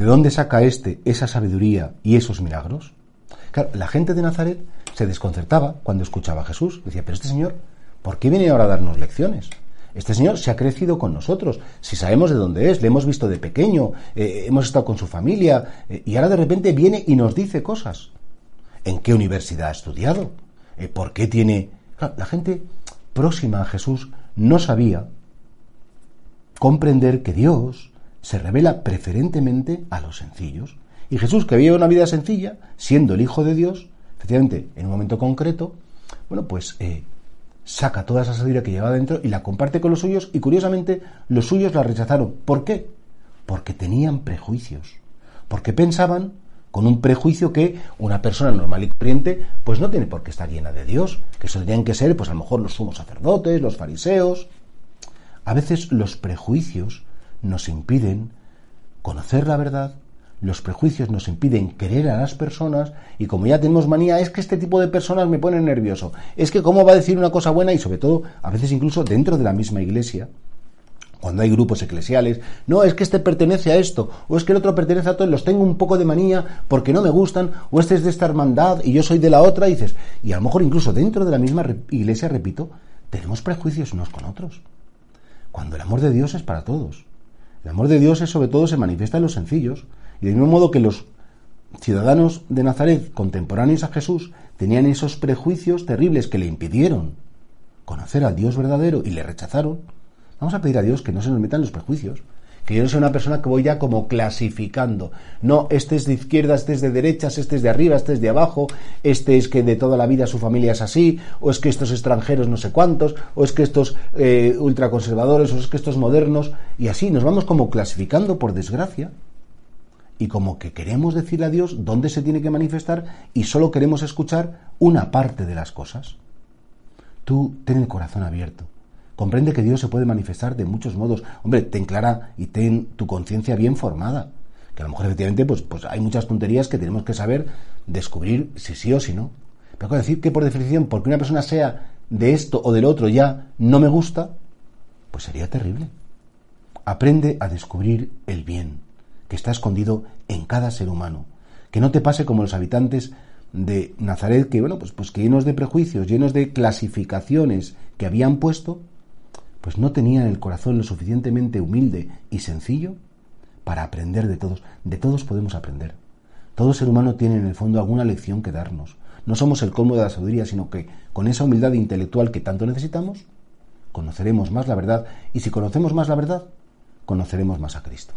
¿De dónde saca este esa sabiduría y esos milagros? Claro, la gente de Nazaret se desconcertaba cuando escuchaba a Jesús. Decía, pero este señor, ¿por qué viene ahora a darnos lecciones? Este señor se ha crecido con nosotros, si sabemos de dónde es, le hemos visto de pequeño, eh, hemos estado con su familia, eh, y ahora de repente viene y nos dice cosas. ¿En qué universidad ha estudiado? Eh, ¿Por qué tiene...? la gente próxima a Jesús no sabía comprender que Dios se revela preferentemente a los sencillos. Y Jesús, que había una vida sencilla, siendo el Hijo de Dios, efectivamente, en un momento concreto, bueno, pues saca toda esa sabiduría que lleva dentro y la comparte con los suyos y curiosamente los suyos la rechazaron. ¿Por qué? Porque tenían prejuicios. Porque pensaban con un prejuicio que una persona normal y corriente pues no tiene por qué estar llena de Dios, que eso tendrían que ser pues a lo mejor los sumos sacerdotes, los fariseos. A veces los prejuicios nos impiden conocer la verdad, los prejuicios nos impiden querer a las personas y como ya tenemos manía, es que este tipo de personas me ponen nervioso. Es que cómo va a decir una cosa buena y sobre todo, a veces incluso dentro de la misma iglesia, cuando hay grupos eclesiales, no, es que este pertenece a esto, o es que el otro pertenece a todo, los tengo un poco de manía porque no me gustan, o este es de esta hermandad y yo soy de la otra, dices, y a lo mejor incluso dentro de la misma iglesia, repito, tenemos prejuicios unos con otros. Cuando el amor de Dios es para todos. El amor de Dios es sobre todo se manifiesta en los sencillos, y del mismo modo que los ciudadanos de Nazaret contemporáneos a Jesús tenían esos prejuicios terribles que le impidieron conocer al Dios verdadero y le rechazaron, vamos a pedir a Dios que no se nos metan los prejuicios, que yo sea una persona que voy ya como clasificando. No, este es de izquierda, este es de derechas, este es de arriba, este es de abajo, este es que de toda la vida su familia es así, o es que estos extranjeros no sé cuántos, o es que estos eh, ultraconservadores, o es que estos modernos, y así nos vamos como clasificando por desgracia y como que queremos decirle a Dios dónde se tiene que manifestar y solo queremos escuchar una parte de las cosas. Tú ten el corazón abierto. Comprende que Dios se puede manifestar de muchos modos. Hombre, ten clara y ten tu conciencia bien formada. Que a lo mejor efectivamente pues, pues hay muchas tonterías que tenemos que saber descubrir si sí o si no. Pero decir que por definición, porque una persona sea de esto o del otro ya no me gusta, pues sería terrible. Aprende a descubrir el bien que está escondido en cada ser humano. Que no te pase como los habitantes de Nazaret, que bueno, pues, pues que llenos de prejuicios, llenos de clasificaciones que habían puesto, pues no tenían el corazón lo suficientemente humilde y sencillo para aprender de todos. De todos podemos aprender. Todo ser humano tiene en el fondo alguna lección que darnos. No somos el colmo de la sabiduría, sino que con esa humildad intelectual que tanto necesitamos, conoceremos más la verdad y si conocemos más la verdad, conoceremos más a Cristo.